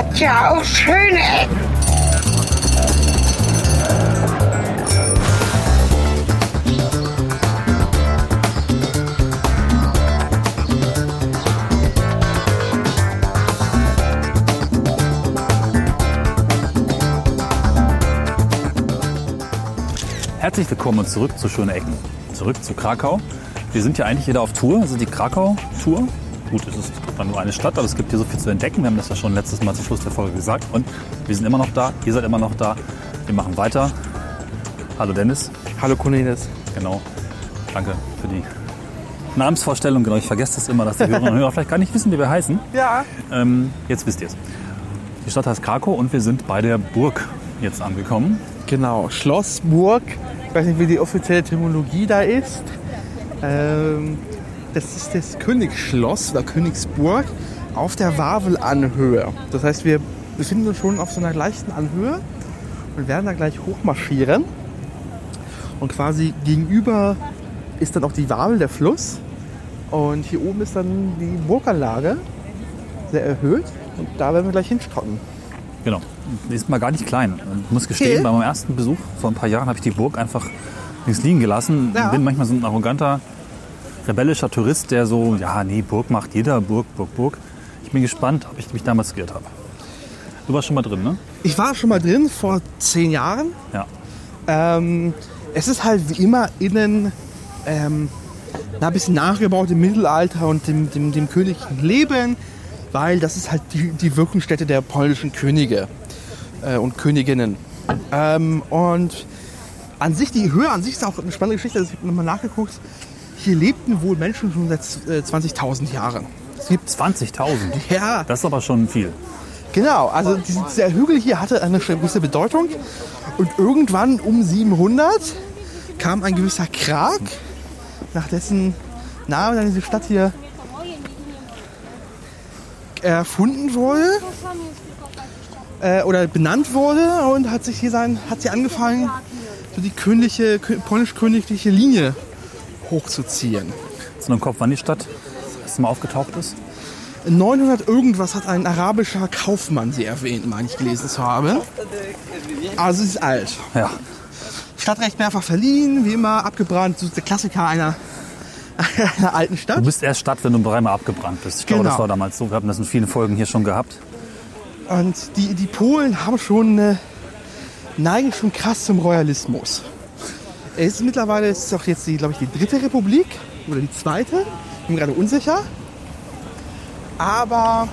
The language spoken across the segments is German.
hat ja auch schöne Ecken. Herzlich willkommen zurück zu Schöne Ecken. Zurück zu Krakau. Wir sind ja eigentlich wieder auf Tour, also die Krakau-Tour. Gut, es ist zwar nur eine Stadt, aber es gibt hier so viel zu entdecken. Wir haben das ja schon letztes Mal zum Schluss der Folge gesagt. Und wir sind immer noch da, ihr seid immer noch da. Wir machen weiter. Hallo Dennis. Hallo Cornelis. Genau. Danke für die Namensvorstellung. Genau, ich vergesse das immer, dass die Hörerinnen und Hörer vielleicht gar nicht wissen, wie wir heißen. Ja. Ähm, jetzt wisst ihr es. Die Stadt heißt Krakau und wir sind bei der Burg jetzt angekommen. Genau, Schloss, Burg. Ich weiß nicht, wie die offizielle Etymologie da ist. Ähm, das ist das Königsschloss oder Königsburg auf der Wavelanhöhe. Das heißt, wir befinden uns schon auf so einer leichten Anhöhe und werden da gleich hochmarschieren. Und quasi gegenüber ist dann auch die Wavel, der Fluss. Und hier oben ist dann die Burganlage, sehr erhöht. Und da werden wir gleich hinstrotten. Genau. Die ist mal gar nicht klein. Ich muss gestehen, Okay. bei meinem ersten Besuch vor ein paar Jahren habe ich die Burg einfach links liegen gelassen. Ja. Bin manchmal so ein arroganter, rebellischer Tourist, der so, ja, nee, Burg macht jeder, Burg, Burg, Burg. Ich bin gespannt, ob ich mich damals geirrt habe. Du warst schon mal drin, ne? Ich war schon mal drin vor zehn Jahren. Ja. Ähm, es ist halt wie immer innen ähm, ein bisschen nachgebaut im Mittelalter und dem, dem, dem königlichen Leben, weil das ist halt die, die Wirkungsstätte der polnischen Könige äh, und Königinnen. Ähm, und an sich, die Höhe an sich ist auch eine spannende Geschichte. Also ich habe nochmal nachgeguckt. Hier lebten wohl Menschen schon seit äh, 20.000 Jahren. Es gibt 20.000. ja, Das ist aber schon viel. Genau, also diese- dieser Hügel hier hatte eine gewisse Bedeutung und irgendwann um 700 kam ein gewisser Krag, nach dessen Namen dann diese Stadt hier erfunden wurde äh, oder benannt wurde und hat sich hier sein, hat sie angefangen, so die königliche, kö- polnisch-königliche Linie hochzuziehen. So im Kopf, wann die Stadt das Mal aufgetaucht ist? 900 irgendwas hat ein arabischer Kaufmann sie erwähnt, meine ich gelesen zu haben. Also sie ist alt. Ja. Stadtrecht mehrfach verliehen, wie immer abgebrannt. So der Klassiker einer, einer alten Du Stadt. bist erst Stadt, wenn du dreimal abgebrannt bist. Ich glaube, Genau. das war damals so. Wir haben das in vielen Folgen hier schon gehabt. Und die, die Polen haben schon eine neigen schon krass zum Royalismus. Es ist mittlerweile ist es auch jetzt die, glaube ich, die dritte Republik oder die zweite. Ich bin gerade unsicher. Aber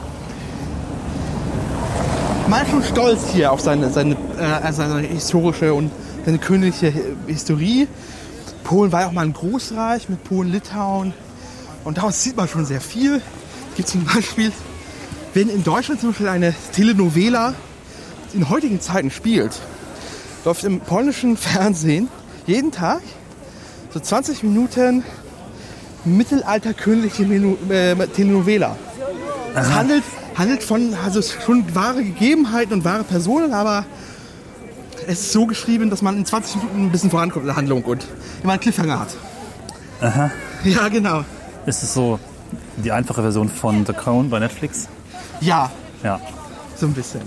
man ist schon stolz hier auf seine, seine, äh, seine historische und seine königliche Historie. Polen war ja auch mal ein Großreich mit Polen, Litauen. Und daraus sieht man schon sehr viel. Es gibt zum Beispiel, wenn in Deutschland zum Beispiel eine Telenovela in heutigen Zeiten spielt, läuft im polnischen Fernsehen jeden Tag so 20 Minuten mittelalterkönigliche äh, Telenovela. Es handelt, handelt von also schon wahre Gegebenheiten und wahre Personen, aber es ist so geschrieben, dass man in 20 Minuten ein bisschen vorankommt in der Handlung und immer einen Cliffhanger hat. Aha. Ja, genau. Ist es so die einfache Version von The Crown bei Netflix? Ja, Ja. so ein bisschen.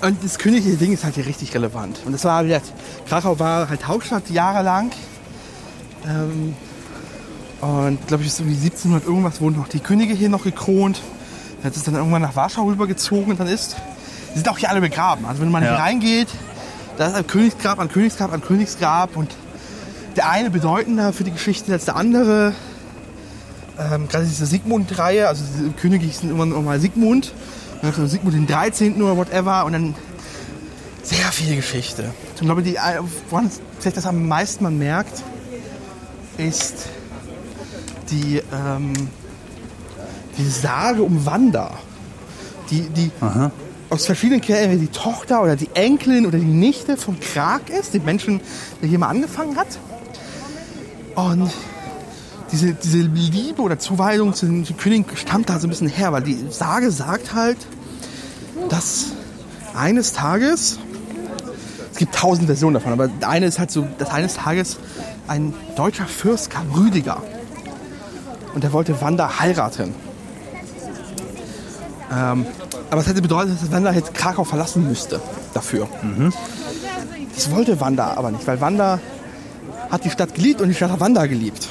Und das königliche Ding ist halt hier richtig relevant. Und das war halt, Krakau war halt Hauptstadt jahrelang. Ähm, und glaube ich, um die 1700 irgendwas wurden noch die Könige hier noch gekront. Jetzt ist dann irgendwann nach Warschau rübergezogen und dann ist. Die sind auch hier alle begraben. Also wenn man Ja. hier reingeht, da ist ein Königsgrab an Königsgrab an Königsgrab und der eine bedeutender für die Geschichte als der andere. Ähm, gerade diese Sigmund-Reihe, also diese Könige hießen immer noch mal Sigmund. Dann Sigmund den 13. oder whatever und dann sehr viel Geschichte. Ich glaube, die, äh, woran vielleicht das am meisten man merkt, ist die, ähm, die Sage um Wanda. Die, die aus verschiedenen Quellen die Tochter oder die Enkelin oder die Nichte von Krag ist, dem Menschen, der hier mal angefangen hat. Und diese, diese Liebe oder Zuweisung zu den Königen stammt da so ein bisschen her, weil die Sage sagt halt, dass eines Tages, es gibt tausend Versionen davon, aber eine ist halt so, dass eines Tages ein deutscher Fürst kam, Rüdiger. Und der wollte Wanda heiraten. Ähm, Aber es hätte bedeutet, dass Wanda jetzt Krakau verlassen müsste dafür. Das wollte Wanda aber nicht, weil Wanda hat die Stadt geliebt und die Stadt hat Wanda geliebt.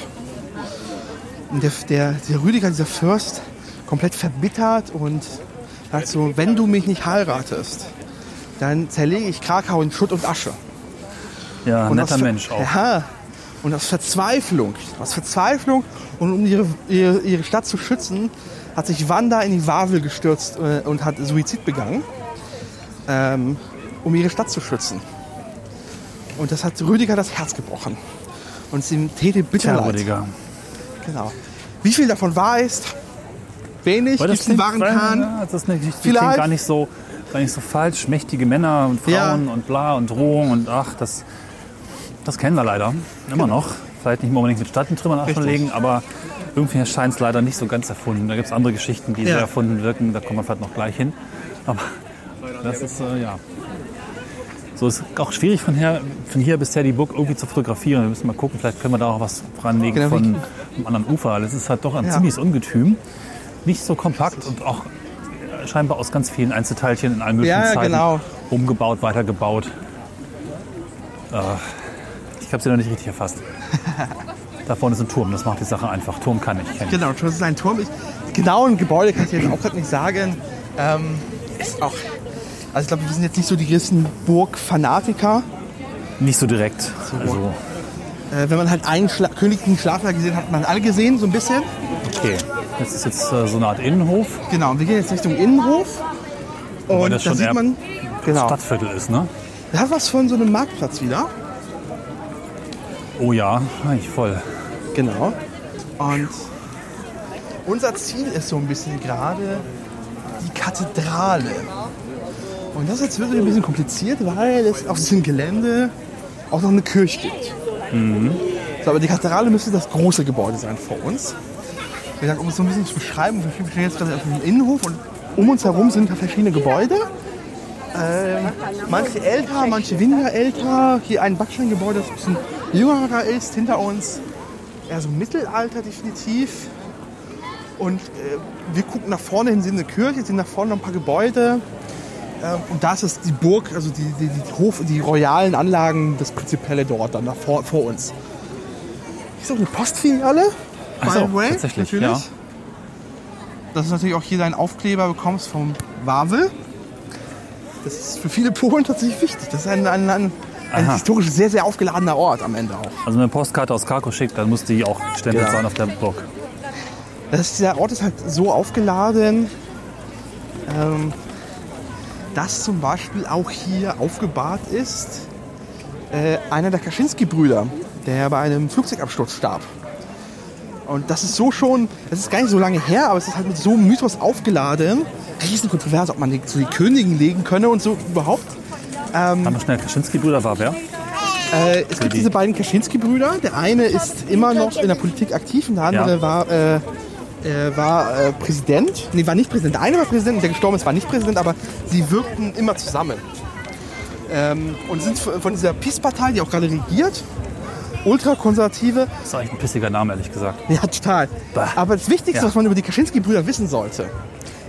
Und der, der, der Rüdiger, dieser Fürst, komplett verbittert und sagt so, wenn du mich nicht heiratest, dann zerlege ich Krakau in Schutt und Asche. Ja, Und netter aus Mensch auch. Ja, und aus Verzweiflung, aus Verzweiflung und um ihre, ihre, ihre Stadt zu schützen, hat sich Wanda in die Wawel gestürzt äh, und hat Suizid begangen, ähm, um ihre Stadt zu schützen. Und das hat Rüdiger das Herz gebrochen. Und es ihm täte bitter Tja, leid. Rüdiger. Genau. Wie viel davon wahr ist? Wenig. Weil es einen wahren Kahn? Ja, das ist Geschichte, die Vielleicht. gar nicht so, gar nicht so falsch. Mächtige Männer und Frauen Ja. und bla und Drohung und ach, das, das kennen wir leider. Immer noch. Vielleicht nicht unbedingt mit Stadtentrümmern Richtig. legen, aber irgendwie erscheint es leider nicht so ganz erfunden. Da gibt es andere Geschichten, die Ja. sehr erfunden wirken. Da kommen wir vielleicht noch gleich hin. Aber das ist, äh, ja. So ist auch schwierig von, her, von hier bisher die Burg irgendwie zu fotografieren. Wir müssen mal gucken, vielleicht können wir da auch was ranlegen Genau, von einem anderen Ufer. Das ist halt doch ein Ja. ziemliches Ungetüm. Nicht so kompakt und auch äh, scheinbar aus ganz vielen Einzelteilchen in allen möglichen Ja, Zeiten genau. umgebaut, weitergebaut. Äh, ich habe sie noch nicht richtig erfasst. da vorne ist ein Turm, das macht die Sache einfach. Turm kann ich, kenn. Genau, das ist ein Turm. Ich, genau ein Gebäude kann ich jetzt auch gerade nicht sagen. Ähm, ist auch, also ich glaube, wir sind jetzt nicht so die größten Burgfanatiker. Nicht so direkt. Also, Äh, wenn man halt einen Schla königlichen Schlafsaal gesehen hat, hat man alle gesehen, so ein bisschen. okay. Das ist jetzt äh, so eine Art Innenhof, Genau, und wir gehen jetzt Richtung Innenhof. Und das da schon sieht man, genau, Stadtviertel ist, ne? das hat was von so einem Marktplatz wieder. Oh ja, eigentlich voll. Genau. Und unser Ziel ist so ein bisschen gerade die Kathedrale. Und das ist jetzt wirklich ein bisschen kompliziert, weil es auf diesem Gelände auch noch eine Kirche gibt. So, aber die Kathedrale müsste das große Gebäude sein vor uns. Wie gesagt, um es so ein bisschen zu beschreiben, wir stehen jetzt gerade auf dem Innenhof und um uns herum sind da verschiedene Gebäude. Ähm, manche älter, manche weniger älter. Hier ein Backsteingebäude, das ein bisschen jüngerer ist. Hinter uns eher so Mittelalter definitiv. Und äh, wir gucken nach vorne hin, sehen eine Kirche, sehen nach vorne noch ein paar Gebäude. Ähm, und da ist es die Burg, also die, die, die, Hof, die royalen Anlagen, das Prinzipelle dort dann vor, vor uns. Hier ist auch eine Postfiliale. By so, the way, tatsächlich, natürlich. ja. Dass du natürlich auch hier deinen Aufkleber bekommst vom Wawel. Das ist für viele Polen tatsächlich wichtig. Das ist ein, ein, ein, ein historisch sehr, sehr aufgeladener Ort am Ende auch. Also wenn man eine Postkarte aus Krakow schickt, dann muss die auch gestempelt Genau. sein auf der Burg. Das ist, dieser Ort ist halt so aufgeladen, ähm, dass zum Beispiel auch hier aufgebahrt ist äh, einer der Kaczynski-Brüder, der bei einem Flugzeugabsturz starb. Und das ist so schon, das ist gar nicht so lange her, aber es ist halt mit so einem Mythos aufgeladen. Riesenkontrovers, ob man die zu die Königin legen könne und so überhaupt. Haben wir schnell Kaczynski-Brüder war wer? Äh, es gibt die- diese beiden Kaczynski-Brüder. Der eine ist immer noch in der Politik aktiv und der andere Ja. war, äh, äh, war äh, Präsident. Nee, war nicht Präsident. Der eine war Präsident und der gestorben ist, war nicht Präsident, aber sie wirkten immer zusammen. Ähm, und sind von dieser PiS-Partei, die auch gerade regiert, ultrakonservative. Das ist eigentlich ein pissiger Name, ehrlich gesagt. Ja, total. Bah. Aber das Wichtigste, Ja. was man über die Kaczynski-Brüder wissen sollte,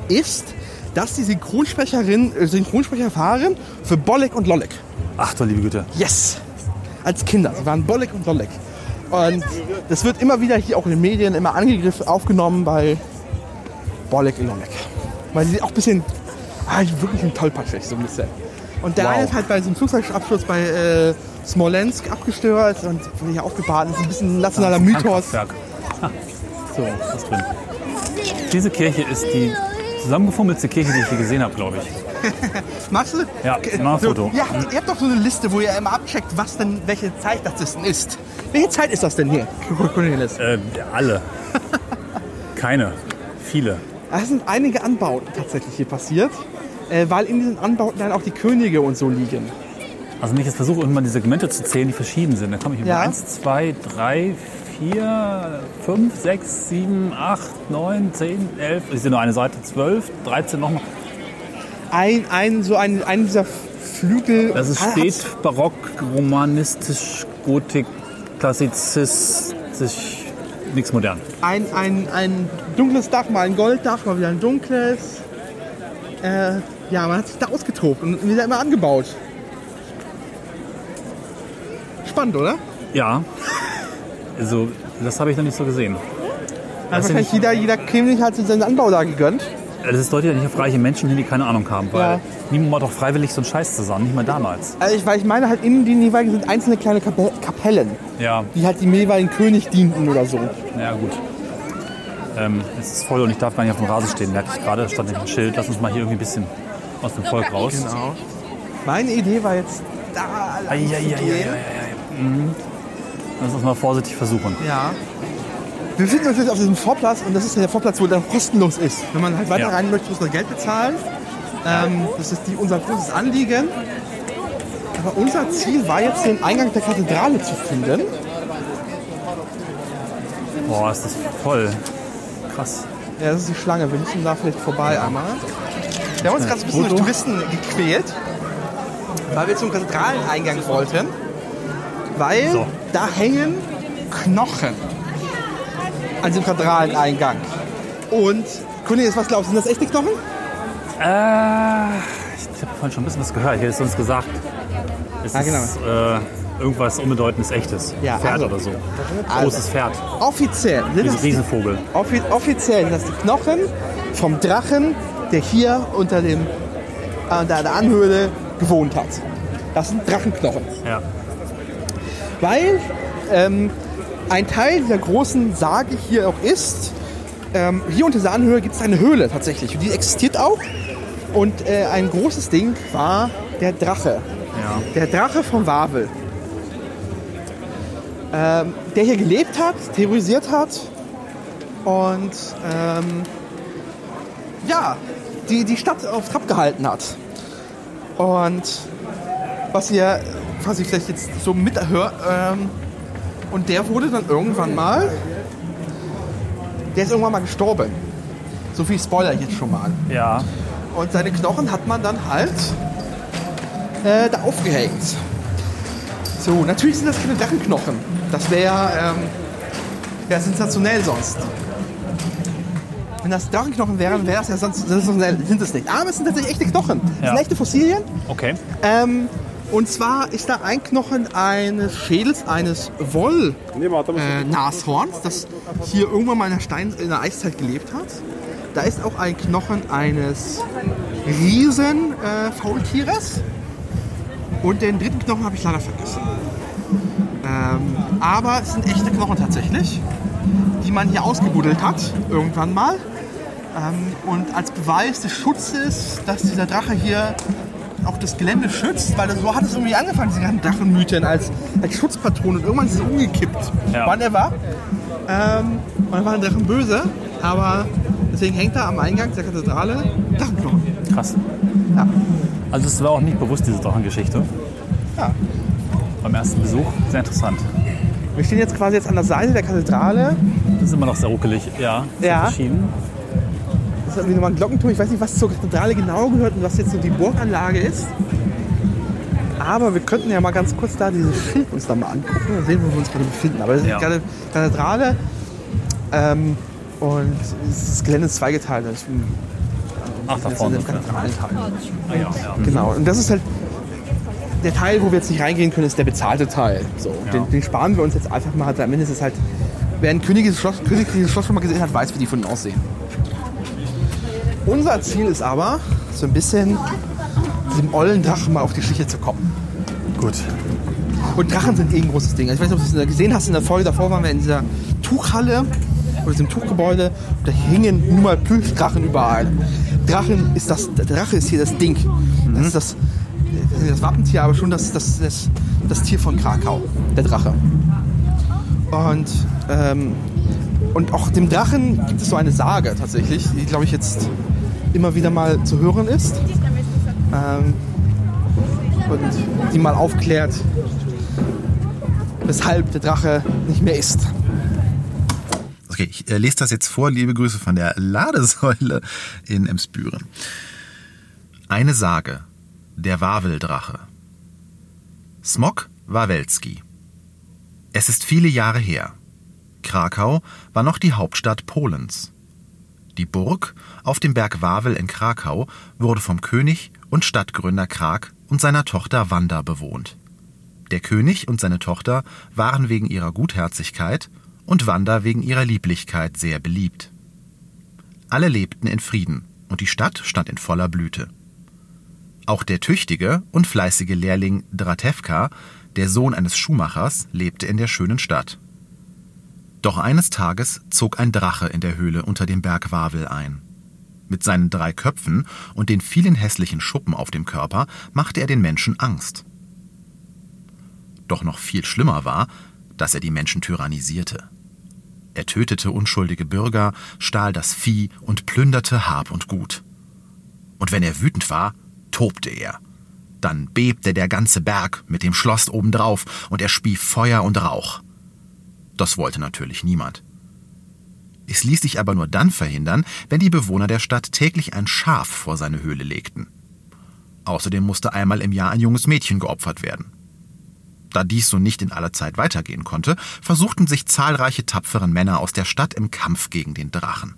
ist, dass die Synchronsprecherin, äh, Synchronsprecher waren für Bolek und Lolek. Ach du liebe Güte. Yes! Als Kinder. Sie waren Bolek und Lolek. Und das wird immer wieder hier auch in den Medien immer angegriffen, aufgenommen bei Bolek und Lolek. Weil sie auch ein bisschen, ah, wirklich ein tollpatschig, so ein bisschen. Und der Wow. eine ist halt bei so einem Flugzeugabsturz bei äh, Smolensk abgestürzt und wurde hier aufgebaut. Das ist ein bisschen ein nationaler Mythos. Ah, so, was drin. Diese Kirche ist die zusammengefummelste Kirche, die ich je gesehen habe, glaube ich. Machst du? Ja, Okay, mach ein so, Foto. Ja, ihr habt doch so eine Liste, wo ihr immer abcheckt, was denn, welche Zeit das denn ist. Welche Zeit ist das denn hier, Cornelis? Äh, alle. Keine. Viele. Es sind einige Anbauten tatsächlich hier passiert, äh, weil in diesen Anbauten dann auch die Könige und so liegen. Also wenn ich jetzt versuche, irgendwann die Segmente zu zählen, die verschieden sind, dann komme ich über Ja. 1, 2, 3, 4, 5, 6, 7, 8, 9, 10, 11, ich sehe nur eine Seite, 12, 13 nochmal. Ein, ein, so ein, ein dieser Flügel. Das ist Ah, spät, hat's- barock, romanistisch, gotik, klassizistisch, nichts modern. Ein, ein, ein dunkles Dach, mal ein Golddach, mal wieder ein dunkles. äh, ja, man hat sich da ausgetobt und wieder immer angebaut. Spannend, oder? Ja. Also, das habe ich noch nicht so gesehen. Hat wahrscheinlich jeder, jeder König hat sich seinen Anbau da gegönnt. Das ist deutlich nicht auf reiche Menschen hin, die keine Ahnung haben, weil Ja. niemand macht doch freiwillig so einen Scheiß zusammen, nicht mal damals. Also ich, weil ich meine halt in den jeweiligen sind einzelne kleine Kape Kapellen, Ja, die halt dem jeweiligen König dienten oder so. ja gut. Ähm, es ist voll und ich darf gar nicht auf dem Rasen stehen, merke ich gerade. Da stand nämlich ein Schild. Lass uns mal hier irgendwie ein bisschen aus dem Volk raus. Genau. Meine Idee war jetzt da lang. Mhm. Lass uns mal vorsichtig versuchen. Ja. Wir befinden uns jetzt auf diesem Vorplatz und das ist der Vorplatz, wo der kostenlos ist. Wenn man halt weiter Ja. rein möchte, muss man Geld bezahlen. Ähm, das ist die, unser großes Anliegen. Aber unser Ziel war jetzt, den Eingang der Kathedrale zu finden. Boah, ist das voll. Krass. Ja, das ist die Schlange. Wir müssen da vielleicht vorbei einmal. Wir haben uns gerade ein bisschen durch Touristen gequält, weil wir zum Kathedraleneingang wollten. Weil So. da hängen Knochen an dem Kathedraleneingang. Und, Cornelius, was glaubst du, sind das echte Knochen? Äh, ich habe vorhin schon ein bisschen was gehört. Ich hätte es uns gesagt. Es Ah, genau. ist äh, irgendwas Unbedeutendes, Echtes. Ja, Pferd also- oder so. Also. Großes Pferd. Offiziell sind Riesen, das, Riesenvogel. offi offiziell sind das die Knochen vom Drachen, der hier unter, dem, äh, unter der Anhöhle gewohnt hat. Das sind Drachenknochen. Ja. Weil ähm, ein Teil dieser großen Sage hier auch ist, ähm, hier unter dieser Anhöhe gibt es eine Höhle tatsächlich. Und die existiert auch. Und äh, ein großes Ding war der Drache. ja. Der Drache von Wawel. Ähm, der hier gelebt hat, terrorisiert hat und ähm, ja, die, die Stadt auf Trab gehalten hat. Und was ihr quasi vielleicht jetzt so mithört, ähm, und der wurde dann irgendwann mal, der ist irgendwann mal gestorben. So viel Spoiler jetzt schon mal. Ja. Und seine Knochen hat man dann halt äh, da aufgehängt. So, natürlich sind das keine Drachenknochen. Das wäre ähm, wär sensationell sonst. Wenn das Drachenknochen wären, wäre es ja sonst sensationell. Sind es nicht. Aber es sind tatsächlich echte Knochen. Das Ja. sind echte Fossilien. Okay. Ähm, und zwar ist da ein Knochen eines Schädels eines Woll äh, das hier irgendwann mal in der, Stein, in der Eiszeit gelebt hat. Da ist auch ein Knochen eines riesen äh. Und den dritten Knochen habe ich leider vergessen. Ähm, aber es sind echte Knochen tatsächlich, die man hier ausgebuddelt hat, irgendwann mal. Ähm, und als Beweis des Schutzes, dass dieser Drache hier auch das Gelände schützt, weil so hat es irgendwie angefangen, diese ganzen Drachenmythen als, als Schutzpatron und irgendwann ist es umgekippt. Ja. Wann er war. Ähm, und dann Drachen böse, aber deswegen hängt da am Eingang der Kathedrale Drachenknochen. Krass. Ja. Also es war auch nicht bewusst, diese Drachengeschichte. Ja. Beim ersten Besuch. Sehr interessant. Wir stehen jetzt quasi jetzt an der Seite der Kathedrale. Das ist immer noch sehr ruckelig. Ja. Ja. Verschieden. Das ist irgendwie nochmal ein Glockenturm. Ich weiß nicht, was zur Kathedrale genau gehört und was jetzt so die Burganlage ist. Aber wir könnten ja mal ganz kurz da dieses Schild uns da mal angucken und sehen, wo wir uns gerade befinden. Aber das ist Ja. gerade Kathedrale ähm, und das Gelände ist zweigeteilt. Ich bin Ach, da vorne. Kathedralenteil. Ah, ja, ja. Genau. Und das ist halt der Teil, wo wir jetzt nicht reingehen können, ist der bezahlte Teil. So, Ja. den, den sparen wir uns jetzt einfach mal. Am Ende ist es halt, wer ein königliches Schloss, königliches Schloss schon mal gesehen hat, weiß, wie die von innen aussehen. Unser Ziel ist aber, so ein bisschen diesem ollen Drachen mal auf die Schliche zu kommen. Gut. Und Drachen sind eh ein großes Ding. Ich weiß nicht, ob du es gesehen hast, in der Folge davor waren wir in dieser Tuchhalle oder diesem Tuchgebäude. Und da hingen nun mal Plüschdrachen überall. Drachen ist das, der Drache ist hier das Ding. Das ist das, das Wappentier, aber schon das, das, das, das Tier von Krakau, der Drache. Und, ähm, und auch dem Drachen gibt es so eine Sage tatsächlich, die glaube ich jetzt immer wieder mal zu hören ist. Ähm, und die mal aufklärt, weshalb der Drache nicht mehr ist. Okay, ich äh, lese das jetzt vor. Liebe Grüße von der Ladesäule in Emsbüren. Eine Sage. Der Waweldrache. Smok Wawelski. Es ist viele Jahre her. Krakau war noch die Hauptstadt Polens. Die Burg auf dem Berg Wawel in Krakau wurde vom König und Stadtgründer Krak und seiner Tochter Wanda bewohnt. Der König und seine Tochter waren wegen ihrer Gutherzigkeit und Wanda wegen ihrer Lieblichkeit sehr beliebt. Alle lebten in Frieden und die Stadt stand in voller Blüte. Auch der tüchtige und fleißige Lehrling Dratevka, der Sohn eines Schuhmachers, lebte in der schönen Stadt. Doch eines Tages zog ein Drache in der Höhle unter dem Berg Wawel ein. Mit seinen drei Köpfen und den vielen hässlichen Schuppen auf dem Körper machte er den Menschen Angst. Doch noch viel schlimmer war, dass er die Menschen tyrannisierte. Er tötete unschuldige Bürger, stahl das Vieh und plünderte Hab und Gut. Und wenn er wütend war, tobte er. Dann bebte der ganze Berg mit dem Schloss obendrauf und er spie Feuer und Rauch. Das wollte natürlich niemand. Es ließ sich aber nur dann verhindern, wenn die Bewohner der Stadt täglich ein Schaf vor seine Höhle legten. Außerdem musste einmal im Jahr ein junges Mädchen geopfert werden. Da dies so nicht in aller Zeit weitergehen konnte, versuchten sich zahlreiche tapfere Männer aus der Stadt im Kampf gegen den Drachen.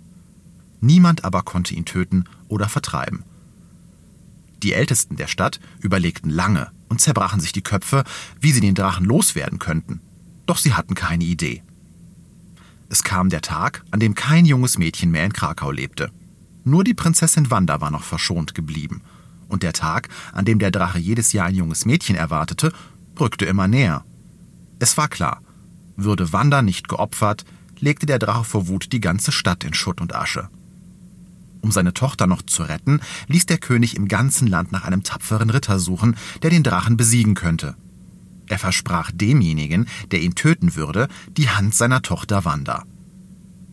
Niemand aber konnte ihn töten oder vertreiben. Die Ältesten der Stadt überlegten lange und zerbrachen sich die Köpfe, wie sie den Drachen loswerden könnten. Doch sie hatten keine Idee. Es kam der Tag, an dem kein junges Mädchen mehr in Krakau lebte. Nur die Prinzessin Wanda war noch verschont geblieben. Und der Tag, an dem der Drache jedes Jahr ein junges Mädchen erwartete, rückte immer näher. Es war klar, würde Wanda nicht geopfert, legte der Drache vor Wut die ganze Stadt in Schutt und Asche. Um seine Tochter noch zu retten, ließ der König im ganzen Land nach einem tapferen Ritter suchen, der den Drachen besiegen könnte. Er versprach demjenigen, der ihn töten würde, die Hand seiner Tochter Wanda.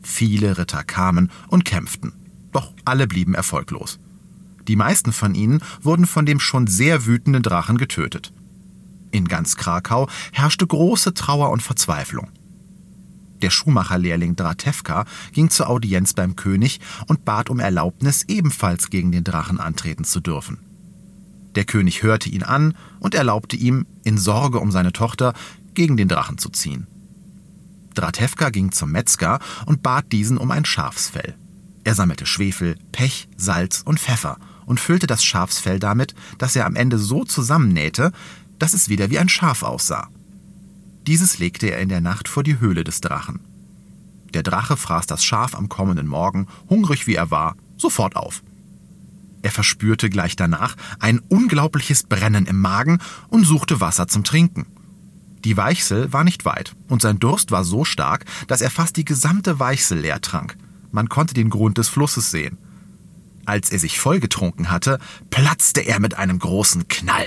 Viele Ritter kamen und kämpften, doch alle blieben erfolglos. Die meisten von ihnen wurden von dem schon sehr wütenden Drachen getötet. In ganz Krakau herrschte große Trauer und Verzweiflung. Der Schuhmacherlehrling Dratevka ging zur Audienz beim König und bat um Erlaubnis, ebenfalls gegen den Drachen antreten zu dürfen. Der König hörte ihn an und erlaubte ihm, in Sorge um seine Tochter, gegen den Drachen zu ziehen. Dratevka ging zum Metzger und bat diesen um ein Schafsfell. Er sammelte Schwefel, Pech, Salz und Pfeffer und füllte das Schafsfell damit, das er am Ende so zusammennähte, dass es wieder wie ein Schaf aussah. Dieses legte er in der Nacht vor die Höhle des Drachen. Der Drache fraß das Schaf am kommenden Morgen, hungrig wie er war, sofort auf. Er verspürte gleich danach ein unglaubliches Brennen im Magen und suchte Wasser zum Trinken. Die Weichsel war nicht weit, und sein Durst war so stark, dass er fast die gesamte Weichsel leer trank. Man konnte den Grund des Flusses sehen. Als er sich vollgetrunken hatte, platzte er mit einem großen Knall.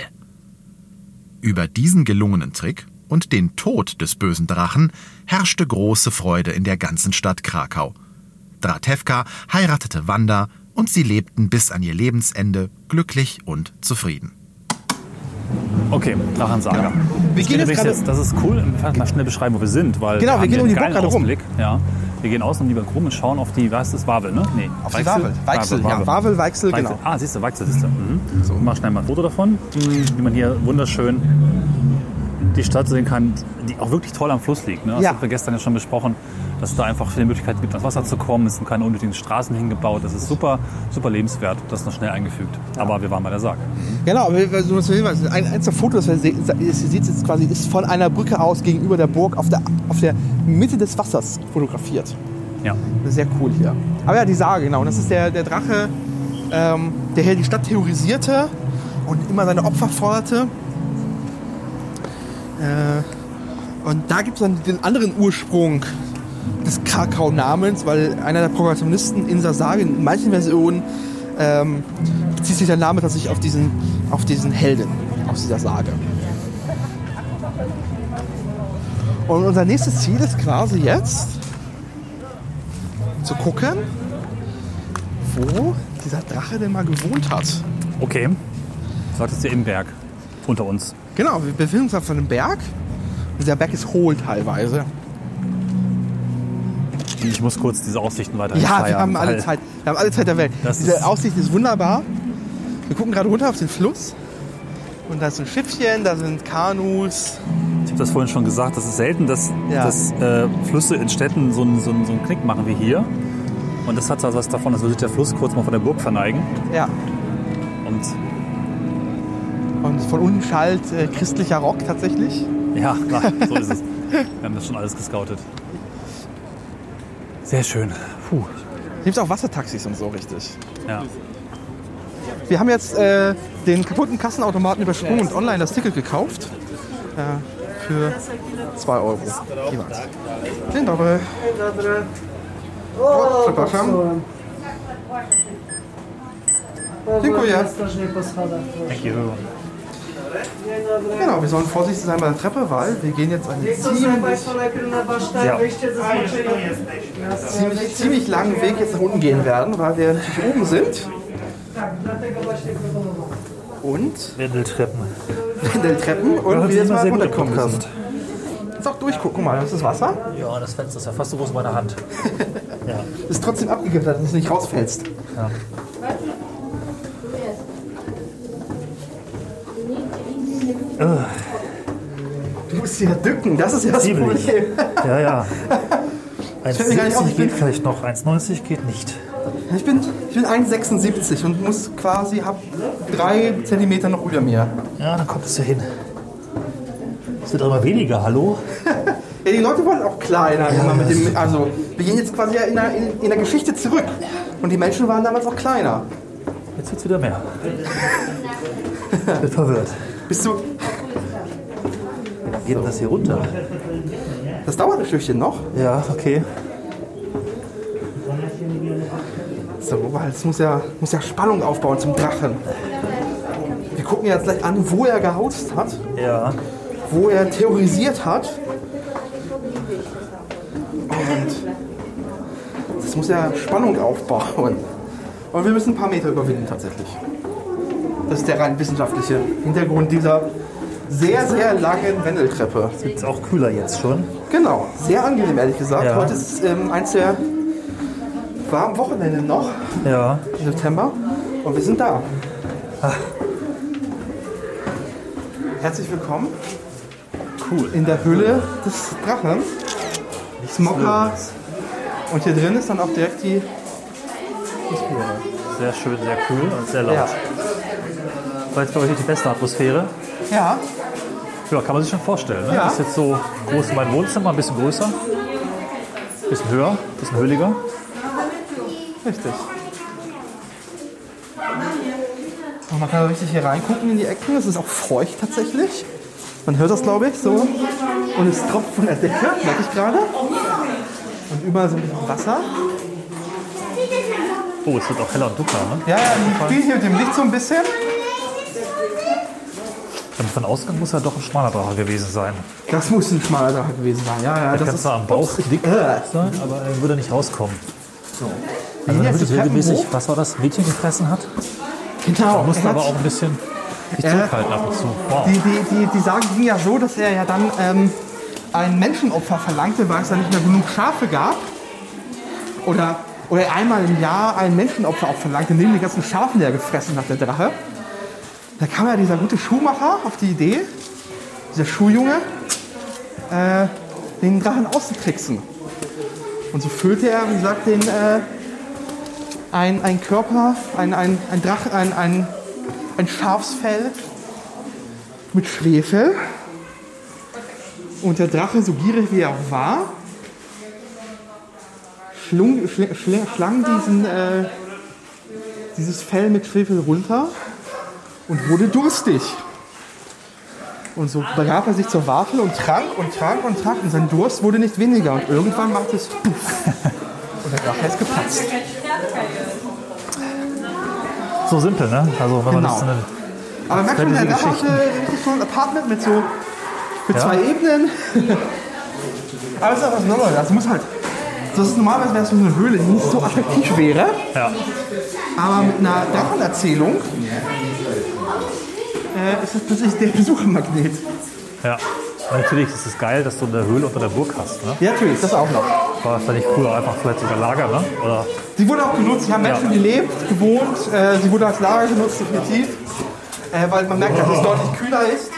Über diesen gelungenen Trick und den Tod des bösen Drachen herrschte große Freude in der ganzen Stadt Krakau. Dratevka heiratete Wanda und sie lebten bis an ihr Lebensende glücklich und zufrieden. Okay, Drachensaga. Genau. Wir Das gehen jetzt gerade- das ist cool. Vielleicht mal schnell beschreiben, wo wir sind. Weil Genau, wir haben gehen um einen die Burg geilen gerade rum. Ausblick. Ja, wir gehen außen um die Burg rum und schauen auf die, was ist das, Wawel, ne? Nee. Auf die Wawel. Weichsel, ja. Wawel, Weichsel, genau. Ah, siehst du, Weichsel, siehst du. Mhm. So. Mach schnell mal ein Foto davon, wie man hier wunderschön die Stadt sehen kann, die auch wirklich toll am Fluss liegt. Ne? Das Ja. haben wir gestern ja schon besprochen, dass es da einfach viele Möglichkeiten gibt, ans Wasser zu kommen. Es sind keine unnötigen Straßen hingebaut. Das ist super, super lebenswert. Das ist noch schnell eingefügt. Aber wir waren bei der Sage. Genau, so, ein, eins der Fotos, das wir se- ihr seht jetzt quasi, ist von einer Brücke aus gegenüber der Burg auf der, auf der Mitte des Wassers fotografiert. Ja. Sehr cool hier. Aber ja, die Sage, genau. Und das ist der, der Drache, ähm, der hier die Stadt terrorisierte und immer seine Opfer forderte. Äh, und da gibt es dann den anderen Ursprung des Krakau-Namens, weil einer der Protagonisten in dieser Sage, in manchen Versionen, ähm, bezieht sich der Name tatsächlich auf diesen, auf diesen Helden aus dieser Sage. Und unser nächstes Ziel ist quasi jetzt zu gucken, wo dieser Drache denn mal gewohnt hat. Okay. Du sagtest ja im Berg. Unter uns. Genau, wir befinden uns auf einem Berg. Und dieser Berg ist hohl teilweise. Ich muss kurz diese Aussichten weiterhin Ja, wir haben alle Zeit. Wir haben alle Zeit der Welt. Das Diese Aussicht ist wunderbar. Wir gucken gerade runter auf den Fluss. Und da ist ein Schiffchen, da sind Kanus. Ich habe das vorhin schon gesagt, das ist selten, dass, Ja. dass äh, Flüsse in Städten so einen, so, einen, so einen Knick machen wie hier. Und das hat also was davon, als würde sich der Fluss kurz mal von der Burg verneigen. Ja. Und Und von unten schallt äh, christlicher Rock tatsächlich. ja, klar, so ist es. Wir haben das schon alles gescoutet. Sehr schön. Puh. Hier gibt es auch Wassertaxis und so, richtig. Ja. Wir haben jetzt äh, den kaputten Kassenautomaten übersprungen und online das Ticket gekauft. Äh, für 2 Euro jeweils. Dzień dobry. O, przepraszam. Dziękuję. Thank you. Genau, wir sollen vorsichtig sein bei der Treppe, weil wir gehen jetzt najpierw na warsztat, Ja. Ziemlich, ziemlich langen Weg jetzt nach unten gehen werden, weil wir natürlich oben sind und Wendeltreppen. Wendeltreppen und wir jetzt mal sehr gut im runterkommen müssen. Podcast. Jetzt auch durchgucken, guck mal, das ist Wasser. Ja, das Fenster ist ja fast so groß wie meine Hand. Ja. Ist trotzdem abgegittert, dass du nicht rausfällst. Ja. Du musst ja dücken, das ist ja das. Problem. Ja, ja. 1,70 ich bin- geht vielleicht noch, 1,90 geht nicht. Ich bin, ich bin 1,76 und muss quasi, hab drei Zentimeter noch über mir. Ja, dann kommt es ja hin. Es wird immer weniger, hallo? Ja, die Leute wollen auch kleiner. mit dem, also, wir gehen jetzt quasi ja in der, in, in der Geschichte zurück. Und die Menschen waren damals auch kleiner. Jetzt wird es wieder mehr. Ich bin verwirrt. Bist du, Wie geht denn das hier runter? Das dauert ein Stückchen noch. Ja, okay. So, weil es muss ja, muss ja Spannung aufbauen zum Drachen. Wir gucken jetzt gleich an, wo er gehaust hat, Ja. wo er theorisiert hat. Und das muss ja Spannung aufbauen. Und wir müssen ein paar Meter überwinden tatsächlich. Das ist der rein wissenschaftliche Hintergrund dieser sehr, sehr langen Wendeltreppe. Ist auch kühler jetzt schon. Genau, sehr angenehm ehrlich gesagt. Ja. Heute ist ähm, eins der warmen Wochenende noch Ja. im September und wir sind da. Herzlich willkommen Cool. in der Hülle des Drachen. Smoker. Und hier drin ist dann auch direkt die Atmosphäre. Sehr schön, sehr cool und sehr laut. Ja. War jetzt, glaube ich, die beste Atmosphäre. Ja, Ja, kann man sich schon vorstellen. Ne? Ja. Das ist jetzt so groß wie mein Wohnzimmer, ein bisschen größer. Ein bisschen höher, ein bisschen höhliger. richtig. Und man kann richtig hier reingucken in die Ecken. Es ist auch feucht tatsächlich. Man hört das, glaube ich, so. Und es tropft von der Decke, merke ich gerade. Und überall so ein bisschen Wasser. Oh, es wird auch heller und dunkler. Ne? Ja, ja, die spielen hier mit dem Licht so ein bisschen. Damit von Ausgang muss ja doch ein schmaler Drache gewesen sein. Das muss ein schmaler Drache gewesen sein. Ja, ja, Der das kann ist zwar am Bauch dick Äh. sein, aber er würde nicht rauskommen. Wie Also es Treppen regelmäßig, hoch? was war das, Mädchen gefressen hat. Genau. Da musste er aber auch ein bisschen sich zurückhalten ab und zu. Wow. Die, die, die, die Sage ging ja so, dass er ja dann ähm, ein Menschenopfer verlangte, weil es da nicht mehr genug Schafe gab. Oder, oder einmal im Jahr ein Menschenopfer auch verlangte, neben den ganzen Schafen, die er gefressen hat, der Drache. Da kam ja dieser gute Schuhmacher auf die Idee, dieser Schuhjunge, äh, den Drachen auszutricksen. Und so füllte er, wie gesagt, den, äh, ein, ein Körper, ein, ein, ein Drache, ein, ein, ein Schafsfell mit Schwefel. Und der Drache, so gierig wie er war, schlung, schl, schl, schlang diesen, äh, dieses Fell mit Schwefel runter und wurde durstig. Und so begab er sich zur Wafel und trank und trank und trank und sein Durst wurde nicht weniger. Und irgendwann machte es puff. Und der Drache ist geplatzt. So simpel, ne? Also wenn man Genau. das in einem Aber merkt man, der Drache hatte richtig so ein Apartment mit so mit Ja. zwei Ebenen. Aber es ist auch was Neues. Das muss halt. Das ist normalerweise wäre es so eine Höhle, die nicht so attraktiv wäre. Ja, Aber mit einer Drachenerzählung äh, ist das plötzlich der Besuchermagnet. ja. Natürlich ist es geil, dass du eine Höhle unter der Burg hast. Ne? Ja, natürlich, das auch noch. War das nicht früher einfach vielleicht sogar Lager, ne? Oder Sie wurde auch genutzt, hier haben Menschen Ja. gelebt, gewohnt. Äh, sie wurde als Lager genutzt, definitiv. Äh, weil man merkt, dass es deutlich kühler ist.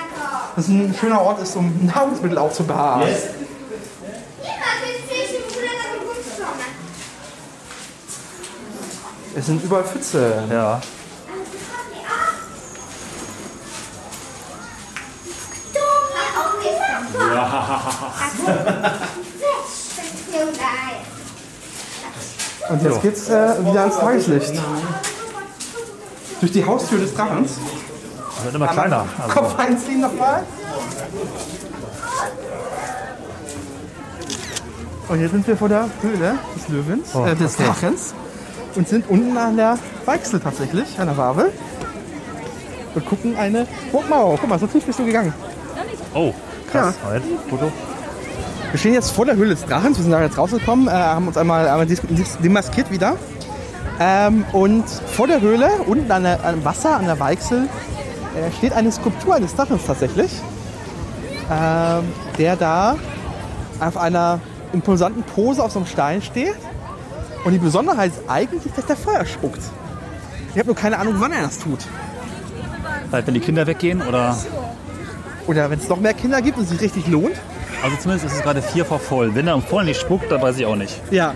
Dass es ein schöner Ort ist, um Nahrungsmittel aufzubewahren. Stronę. Es sind überall Pfütze. Ja. Und jetzt geht's äh, wieder ans Tageslicht. Durch die Haustür des Drachens. Das wird immer kleiner. Also, Kopf einziehen nochmal. Und jetzt sind wir vor der Höhle des Löwens, Oh, äh, des okay. Drachens. Und sind unten an der Weichsel tatsächlich, an der Wabe. Und gucken eine Burgmauer. Guck mal, so tief bist du gegangen. oh, krass. Moment, Foto. Wir stehen jetzt vor der Höhle des Drachens. Wir sind da jetzt rausgekommen, äh, haben uns einmal, einmal demaskiert wieder. Ähm, und vor der Höhle, unten an der, am Wasser, an der Weichsel, äh, steht eine Skulptur eines Drachens tatsächlich. Ähm, der da auf einer imposanten Pose auf so einem Stein steht. Und die Besonderheit ist eigentlich, dass der Feuer spuckt. Ich habe nur keine Ahnung, wann er das tut. Halt, wenn die Kinder weggehen oder. Oder wenn es noch mehr Kinder gibt und es sich richtig lohnt. Also zumindest ist es gerade vier vor voll. Wenn er voll nicht spuckt, dann weiß ich auch nicht. Ja.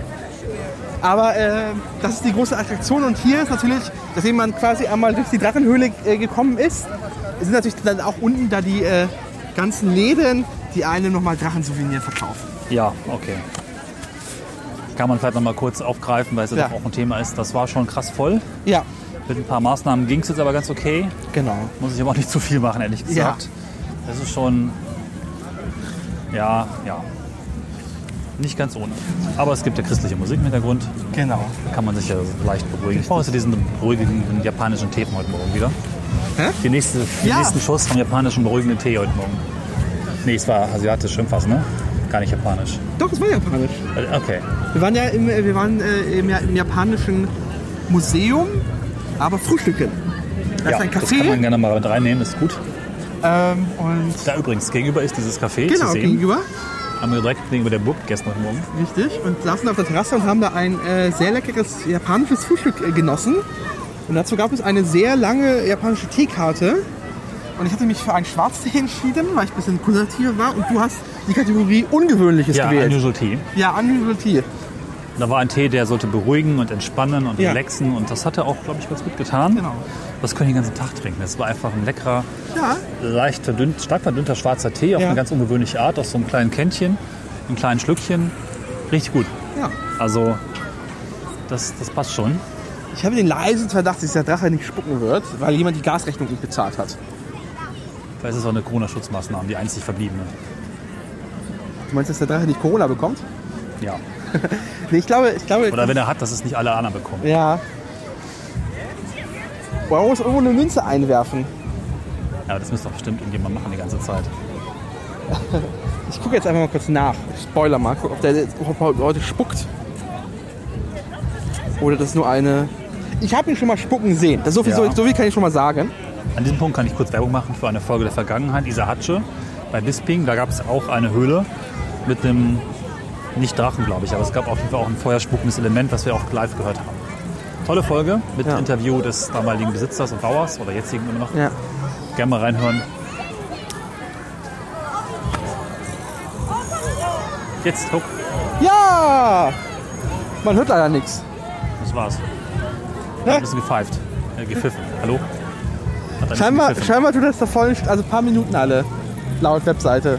Aber äh, das ist die große Attraktion und hier ist natürlich, dass man quasi einmal durch die Drachenhöhle äh, gekommen ist, sind natürlich dann auch unten da die äh, ganzen Läden, die eine nochmal Drachensouvenir verkaufen. Ja, okay. Kann man vielleicht noch mal kurz aufgreifen, weil es ja, Ja. doch auch ein Thema ist. Das war schon krass voll. Ja, Mit ein paar Maßnahmen ging es jetzt aber ganz okay. genau. Muss ich aber auch nicht zu viel machen, ehrlich gesagt. Das ist schon. Ja, ja. Nicht ganz ohne. Aber es gibt ja christliche Musik im Hintergrund. Genau. Da kann man sich ja leicht beruhigen. Ich brauche jetzt diesen beruhigenden japanischen Tee heute Morgen wieder. Hä? Die nächste, den Ja. nächsten Schuss vom japanischen beruhigenden Tee heute Morgen. Nee, es war asiatisch irgendwas, ne? Gar nicht japanisch. Doch, es war japanisch. Äh, Okay. Wir waren ja im, wir waren, äh, im, im japanischen Museum, aber frühstücken. Da ist ein das kann man Café. gerne mal mit reinnehmen, ist gut. Ähm, und Da übrigens, gegenüber ist dieses Café genau, zu sehen. gegenüber. Haben wir direkt gegenüber der Burg heute Morgen. Richtig. Und saßen auf der Terrasse und haben da ein äh, sehr leckeres japanisches Frühstück äh, genossen. Und dazu gab es eine sehr lange japanische Teekarte. Und ich hatte mich für einen Schwarztee entschieden, weil ich ein bisschen konservativer war. Und du hast die Kategorie Ungewöhnliches Ja, gewählt. Unusual Tea. Ja, Unusual Tea. Da war ein Tee, der sollte beruhigen und entspannen und Ja. relaxen. Und das hat er auch, glaube ich, ganz gut getan. Genau. Das können die den ganzen Tag trinken. Das war einfach ein leckerer, Ja, leicht verdünnt, stark verdünnter schwarzer Tee auf Ja. eine ganz ungewöhnliche Art, aus so einem kleinen Kännchen, einem kleinen Schlückchen. Richtig gut. ja. Also, das, das passt schon. Ich habe den leisen Verdacht, dass der Drache nicht spucken wird, weil jemand die Gasrechnung nicht bezahlt hat. Vielleicht ist es auch eine Corona-Schutzmaßnahme, die einzig verbliebene. Du meinst, dass der Drache nicht Corona bekommt? Ja. Nee, ich glaube, ich glaube. Oder wenn er hat, dass es nicht alle anderen bekommen. Ja. Man muss irgendwo eine Münze einwerfen. Ja, aber das müsste doch bestimmt irgendjemand machen die ganze Zeit. Ich gucke jetzt einfach mal kurz nach. Spoiler mal, guck, ob der ob heute spuckt. Oder das ist nur eine. Ich habe ihn schon mal spucken sehen. Das so, viel, Ja. so, so viel kann ich schon mal sagen. An diesem Punkt kann ich kurz Werbung machen für eine Folge der Vergangenheit, Isahatsche bei Bisping. Da gab es auch eine Höhle mit einem, nicht Drachen, glaube ich, aber es gab auf jeden Fall auch ein feuerspuckendes Element, was wir auch live gehört haben. Tolle Folge mit Ja. Interview des damaligen Besitzers und Bauers oder jetzigen immer noch. Ja. Gerne mal reinhören. Jetzt, guck, Ja! Man hört leider nichts. das war's. Hä? Ein bisschen gepfeift, äh, gepfiffen. Hallo? Hat Scheinbar, gepfiffen. scheinbar tut das da voll, also ein paar Minuten alle. Laut Webseite.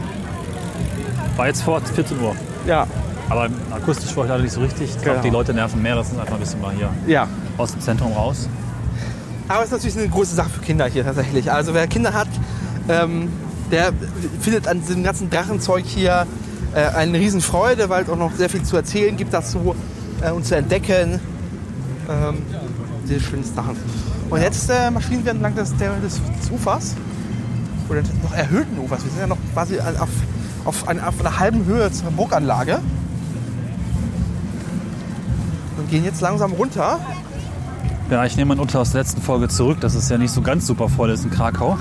War jetzt vor 14 Uhr. Ja. Aber akustisch war ich leider nicht so richtig. Ich glaube, Genau. die Leute nerven mehr. Lass uns einfach ein bisschen mal hier Ja. aus dem Zentrum raus. Aber es ist natürlich eine große Sache für Kinder hier tatsächlich. Also wer Kinder hat, ähm, der findet an diesem ganzen Drachenzeug hier äh, eine Riesenfreude, weil es auch noch sehr viel zu erzählen gibt dazu äh, und zu entdecken. Ähm, diese schönen Sachen. Und jetzt äh, marschieren wir entlang des, des, des Ufers. Oder noch erhöhten Ufers. Wir sind ja noch quasi auf, auf, ein, auf einer halben Höhe zur Burganlage. Gehen jetzt langsam runter. Ja, ich nehme mein Unter aus der letzten Folge zurück, dass es ja nicht so ganz super voll ist in Krakau.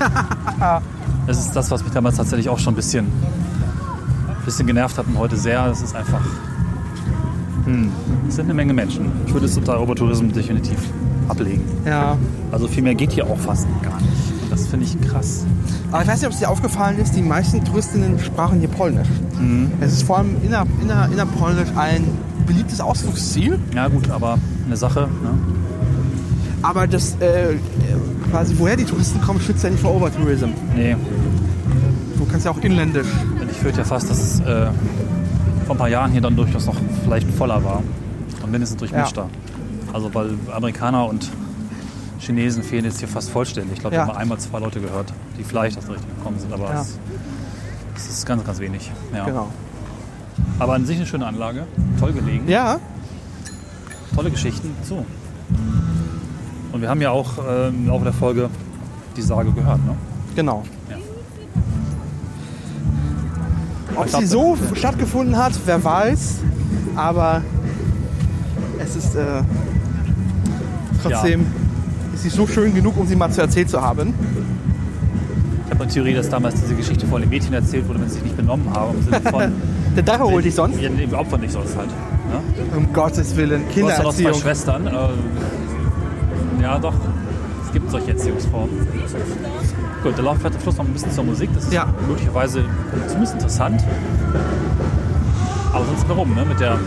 das ist das, was mich damals tatsächlich auch schon ein bisschen, bisschen genervt hat und heute sehr. Das ist einfach. Hm, es sind eine Menge Menschen. Ich würde es unter Eurotourismus definitiv ablegen. Ja. Also viel mehr geht hier auch fast gar nicht. Das finde ich krass. Aber ich weiß nicht, ob es dir aufgefallen ist, die meisten Touristinnen sprachen hier Polnisch. Es ist vor allem inner, inner, innerpolnisch ein beliebtes Ausflugsziel. Ja gut, aber eine Sache. Ne? Aber das, äh, quasi woher die Touristen kommen, schützt ja nicht vor Overtourism. Nee, Du kannst ja auch inländisch. ich fürchte ja fast, dass es äh, vor ein paar Jahren hier dann durchaus noch vielleicht voller war. Und mindestens durchmischter. Also weil Amerikaner und Chinesen fehlen jetzt hier fast vollständig. Ich glaube, Ja. ich habe mal einmal zwei Leute gehört, die vielleicht aus der Richtung gekommen sind, aber Ja. es, es ist ganz, ganz wenig. Ja. Genau. Aber an sich eine schöne Anlage, toll gelegen, Ja, tolle Geschichten. So. Und wir haben ja auch äh, im Laufe der Folge die Sage gehört. Ne? genau. Ja. Ob glaub, sie so stattgefunden hat, wer weiß. Aber es ist äh, trotzdem ist sie so schön genug, um sie mal zu erzählt zu haben. Ich habe eine Theorie, dass damals diese Geschichte von dem Mädchen erzählt wurde, wenn sie sich nicht benommen haben. Im Sinne von, Der Drache holt dich sonst. Ja, nee, überhaupt von nicht sonst halt. Ne? Um Gottes Willen, Du hast ja noch zwei Kindererziehung. Schwestern. Äh, ja, doch. Es gibt solche Erziehungsformen. Gut, der läuft am Schluss noch ein bisschen zur Musik. Das ist Ja. möglicherweise zumindest interessant. Aber sonst warum, ne? Mit der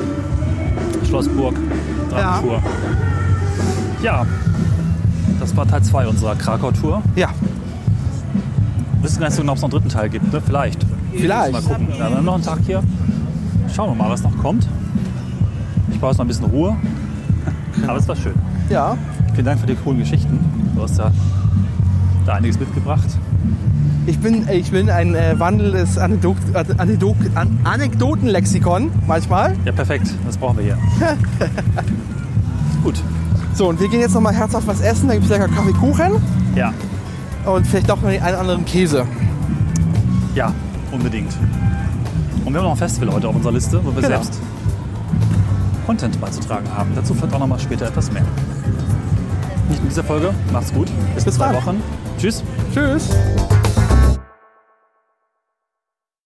Schlossburg Drachentour. Ja. Das war Teil 2 unserer Krakau-Tour. Ja, Wir wissen gar nicht so genau, ob es noch einen dritten Teil gibt. Ne? Vielleicht. Vielleicht. Mal gucken. Wir haben noch einen Tag hier. Schauen wir mal, was noch kommt. Ich brauche jetzt noch ein bisschen Ruhe. Aber es war schön. Ja, Vielen Dank für die coolen Geschichten. Du hast ja da einiges mitgebracht. ich bin, ich bin ein äh, wandelndes Anekdot, Anekdot, An Anekdotenlexikon manchmal. Ja, perfekt. Das brauchen wir hier. Gut. So, und wir gehen jetzt noch mal herzhaft was essen. Da gibt es lecker Kaffeekuchen Ja. und vielleicht doch noch den einen oder anderen Käse. Ja, unbedingt. Und wir haben noch ein Festival heute auf unserer Liste, wo wir Genau. selbst Content beizutragen haben. Dazu vielleicht auch noch mal später etwas mehr. Nicht in dieser Folge. Macht's gut. Bis, Bis zwei. Wochen. Tschüss. Tschüss.